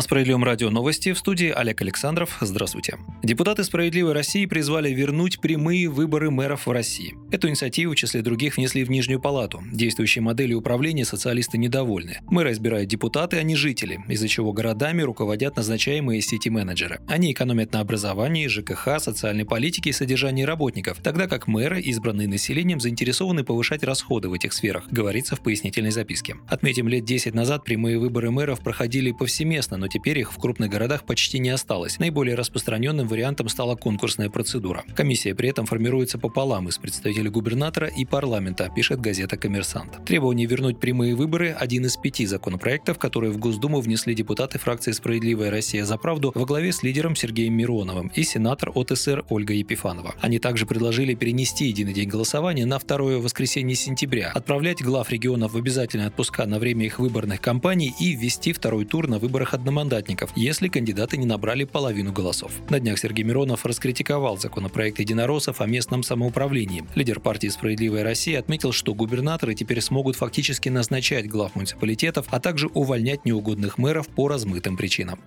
На Справедливом радио новости в студии Олег Александров. Здравствуйте. Депутаты «Справедливой России» призвали вернуть прямые выборы мэров в России. Эту инициативу в числе других внесли в Нижнюю палату. Действующей модели управления социалисты недовольны. Мэра избирают депутаты, а не жители, из-за чего городами руководят назначаемые сити-менеджеры. Они экономят на образовании, ЖКХ, социальной политике и содержании работников, тогда как мэры, избранные населением, заинтересованы повышать расходы в этих сферах, говорится в пояснительной записке. Отметим, лет 10 назад прямые выборы мэров проходили повсеместно, но теперь их в крупных городах почти не осталось. Наиболее распространенным вариантом стала конкурсная процедура. Комиссия при этом формируется пополам из представителей губернатора и парламента, пишет газета «Коммерсант». Требование вернуть прямые выборы – один из пяти законопроектов, которые в Госдуму внесли депутаты фракции «Справедливая Россия за правду» во главе с лидером Сергеем Мироновым и сенатор от СР Ольга Епифанова. Они также предложили перенести единый день голосования на второе воскресенье сентября, отправлять глав регионов в обязательные отпуска на время их выборных кампаний и ввести второй тур на выборах одномандатных одномандатников, если кандидаты не набрали половину голосов. На днях Сергей Миронов раскритиковал законопроект единороссов о местном самоуправлении. Лидер партии «Справедливая Россия» отметил, что губернаторы теперь смогут фактически назначать глав муниципалитетов, а также увольнять неугодных мэров по размытым причинам.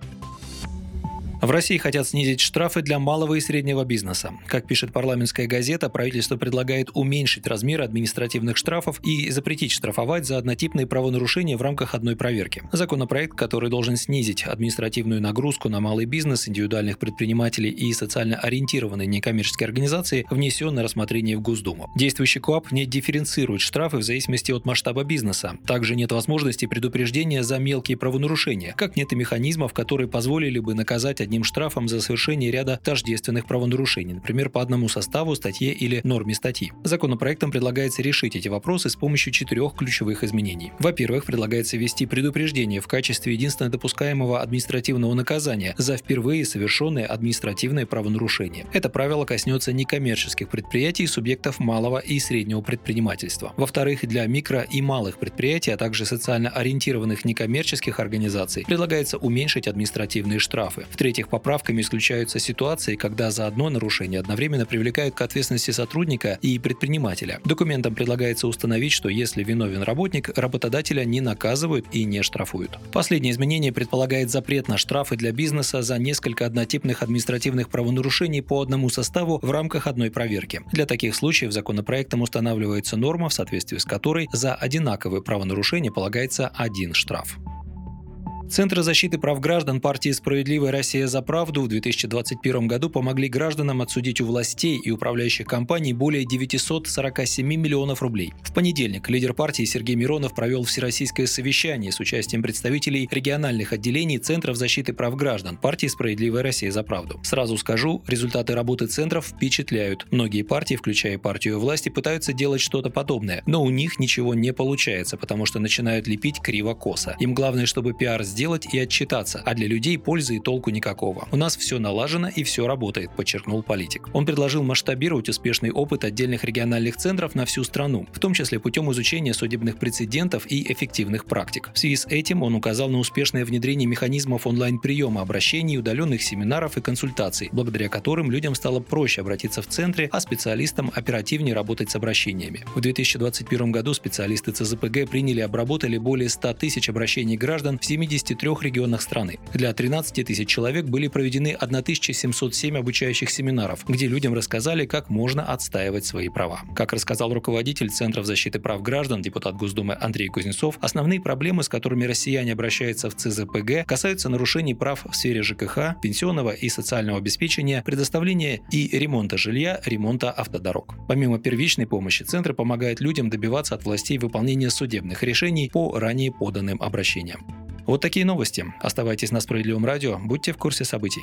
В России хотят снизить штрафы для малого и среднего бизнеса. Как пишет парламентская газета, правительство предлагает уменьшить размер административных штрафов и запретить штрафовать за однотипные правонарушения в рамках одной проверки. Законопроект, который должен снизить административную нагрузку на малый бизнес, индивидуальных предпринимателей и социально ориентированные некоммерческие организации, внесен на рассмотрение в Госдуму. Действующий КОАП не дифференцирует штрафы в зависимости от масштаба бизнеса. Также нет возможности предупреждения за мелкие правонарушения, как нет и механизмов, которые позволили бы наказать одни одним штрафом за совершение ряда тождественных правонарушений, например, по одному составу, статье или норме статьи. Законопроектом предлагается решить эти вопросы с помощью четырех ключевых изменений. Во-первых, предлагается ввести предупреждение в качестве единственно допускаемого административного наказания за впервые совершенное административное правонарушение. Это правило коснется некоммерческих предприятий и субъектов малого и среднего предпринимательства. Во-вторых, для микро и малых предприятий, а также социально ориентированных некоммерческих организаций предлагается уменьшить административные штрафы. В-третьих, в-третьих, поправками исключаются ситуации, когда за одно нарушение одновременно привлекают к ответственности сотрудника и предпринимателя. Документом предлагается установить, что если виновен работник, работодателя не наказывают и не штрафуют. Последнее изменение предполагает запрет на штрафы для бизнеса за несколько однотипных административных правонарушений по одному составу в рамках одной проверки. Для таких случаев законопроектом устанавливается норма, в соответствии с которой за одинаковые правонарушения полагается один штраф. Центры защиты прав граждан партии «Справедливая Россия за правду» в 2021 году помогли гражданам отсудить у властей и управляющих компаний более 947 миллионов рублей. В понедельник лидер партии Сергей Миронов провел всероссийское совещание с участием представителей региональных отделений Центров защиты прав граждан партии «Справедливая Россия за правду». Сразу скажу, результаты работы центров впечатляют. Многие партии, включая партию власти, пытаются делать что-то подобное, но у них ничего не получается, потому что начинают лепить криво-косо. Им главное, чтобы пиар сделать и отчитаться, а для людей пользы и толку никакого. У нас все налажено и все работает, подчеркнул политик. Он предложил масштабировать успешный опыт отдельных региональных центров на всю страну, в том числе путем изучения судебных прецедентов и эффективных практик. В связи с этим он указал на успешное внедрение механизмов онлайн-приема обращений, удаленных семинаров и консультаций, благодаря которым людям стало проще обратиться в центре, а специалистам оперативнее работать с обращениями. В 2021 году специалисты ЦЗПГ приняли и обработали более 100 тысяч обращений граждан в 70 53 регионах страны. Для 13 тысяч человек были проведены 1707 обучающих семинаров, где людям рассказали, как можно отстаивать свои права. Как рассказал руководитель Центров защиты прав граждан, депутат Госдумы Андрей Кузнецов, основные проблемы, с которыми россияне обращаются в ЦЗПГ, касаются нарушений прав в сфере ЖКХ, пенсионного и социального обеспечения, предоставления и ремонта жилья, ремонта автодорог. Помимо первичной помощи, центры помогают людям добиваться от властей выполнения судебных решений по ранее поданным обращениям. Вот такие новости. Оставайтесь на Справедливом радио, будьте в курсе событий.